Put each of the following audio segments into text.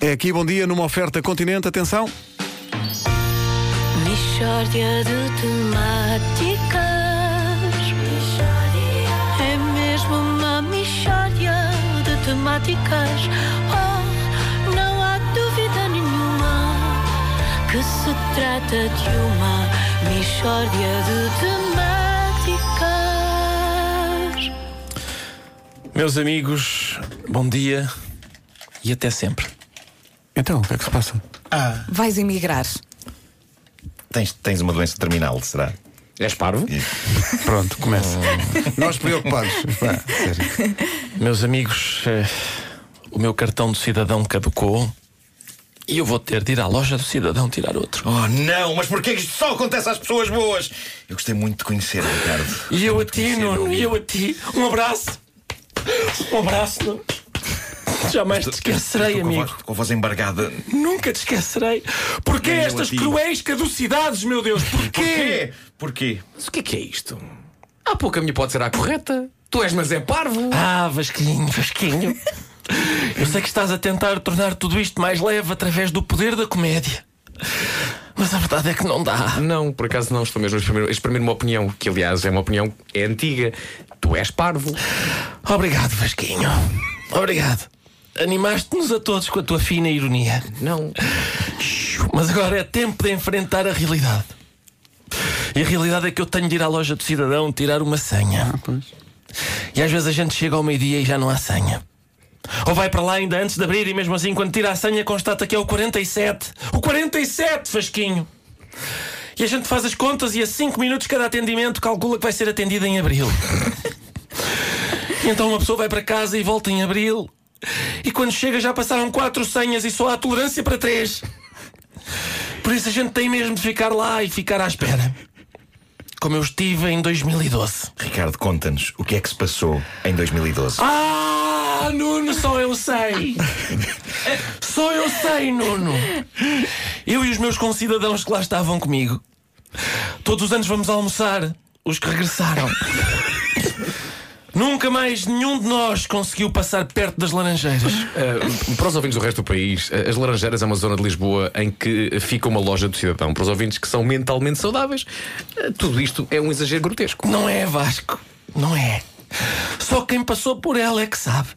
É aqui, bom dia, numa oferta continente. Atenção. Mishória de temáticas. É mesmo uma mishória de temáticas. Oh, não há dúvida nenhuma que se trata de uma mishória de temáticas. Meus amigos, bom dia e até sempre. Então, o que é que se passa? Vais emigrar. Tens, tens uma doença terminal, será? És parvo? Pronto, começa. Nós preocupados. Pá, sério. Meus amigos, eh, o meu cartão de cidadão caducou e eu vou ter de ir à loja do cidadão tirar outro. Oh, não, mas porquê que isto só acontece às pessoas boas? Eu gostei muito de conhecer, Ricardo. E eu a ti, Nuno, e eu a ti. Um abraço. Um abraço, Nuno. Jamais te esquecerei, Estou com a amigo. voz- Com a voz embargada. Nunca te esquecerei. Porquê Nem estas cruéis caducidades, meu Deus? Porquê? Porquê? Porquê? Mas o que é que é isto? Há pouco a minha pode ser a correta. Tu és, mas é parvo. Ah, Vasquinho, Vasquinho. Eu sei que estás a tentar tornar tudo isto mais leve através do poder da comédia. Mas a verdade é que não dá. Não, por acaso não estou mesmo a exprimir, a exprimir uma opinião, que aliás é uma opinião é antiga. Tu és parvo. Obrigado, Vasquinho. Obrigado. Animaste-nos a todos com a tua fina ironia. Não. Mas agora é tempo de enfrentar a realidade. E a realidade é que eu tenho de ir à loja do cidadão tirar uma senha. E às vezes a gente chega ao meio-dia e já não há senha. Ou vai para lá ainda antes de abrir e mesmo assim, quando tira a senha, constata que é o 47. O 47, Fasquinho! E a gente faz as contas e a 5 minutos cada atendimento calcula que vai ser atendido em abril. E então uma pessoa vai para casa e volta em abril. E quando chega já passaram quatro senhas e só há tolerância para três. Por isso a gente tem mesmo de ficar lá e ficar à espera. Como eu estive em 2012. Ricardo, conta-nos o que é que se passou em 2012. Ah, Nuno, só eu sei. Só eu sei, Nuno. Eu e os meus concidadãos que lá estavam comigo. Todos os anos vamos almoçar. Os que regressaram. Nunca mais nenhum de nós conseguiu passar perto das laranjeiras. Uh, para os ouvintes do resto do país, uh, as Laranjeiras é uma zona de Lisboa em que fica uma loja do cidadão. Para os ouvintes que são mentalmente saudáveis, uh, tudo isto é um exagero grotesco. Não é, Vasco. Não é. Só quem passou por ela é que sabe.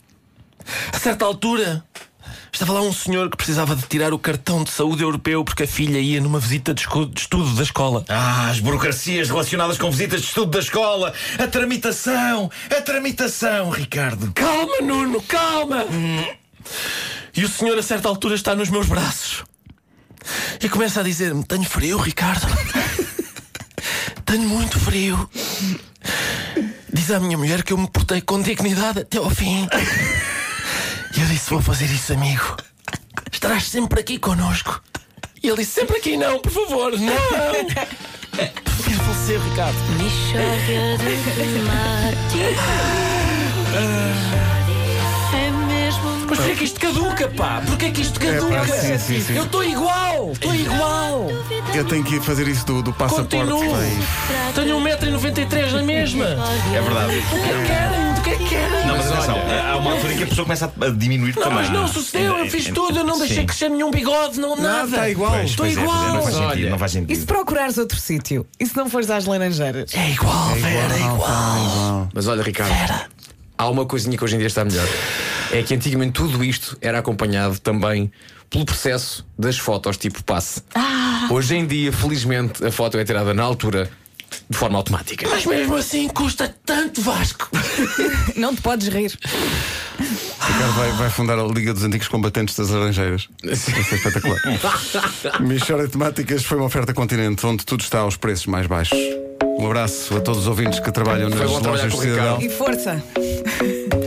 A certa altura, estava lá um senhor que precisava de tirar o cartão de saúde europeu porque a filha ia numa visita de estudo da escola. Ah, as burocracias relacionadas com visitas de estudo da escola, a tramitação, a tramitação, Ricardo. Calma, Nuno, calma! E o senhor, a certa altura, está nos meus braços e começa a dizer-me: Tenho frio, Ricardo. Tenho muito frio. Diz à minha mulher que eu me portei com dignidade até ao fim. Disse: Vou fazer isso, amigo. Estarás sempre aqui connosco. E ele disse: Sempre aqui não, por favor, não. Prefiro falecer, Ricardo. Mishória de temáticas. É Mas porquê que isto caduca, pá? Porquê que isto caduca? pá, sim, sim, sim. Eu estou igual, estou igual. Eu tenho que ir fazer isso do, do passaporte. Continuo. Tenho 1,93m na mesma. É verdade. O que é que querem? O que é que querem? Não, mas atenção, há uma altura em que a pessoa começa a diminuir Não, também. mas não sucedeu, eu fiz Sim. tudo, eu não deixei Sim. crescer nenhum bigode, não nada. está igual. Estou é, igual. é, não faz Olha. sentido, não faz E se sentido. procurares outro sítio? E se não fores às laranjeiras? É igual, Vera, é igual. Mas olha, Ricardo, há uma coisinha que hoje em dia está melhor. É que antigamente tudo isto era acompanhado também pelo processo das fotos tipo passe. Hoje em dia, felizmente, a foto é tirada na altura de forma automática. Mas mesmo assim custa tanto, Vasco. Não te podes rir. Ricardo vai, vai fundar a Liga dos Antigos Combatentes das Laranjeiras. Vai ser espetacular. Michória de Temáticas foi uma oferta continente onde tudo está aos preços mais baixos. Um abraço a todos os ouvintes que trabalham nas lojas de cidadão. E força!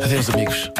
Adeus, amigos.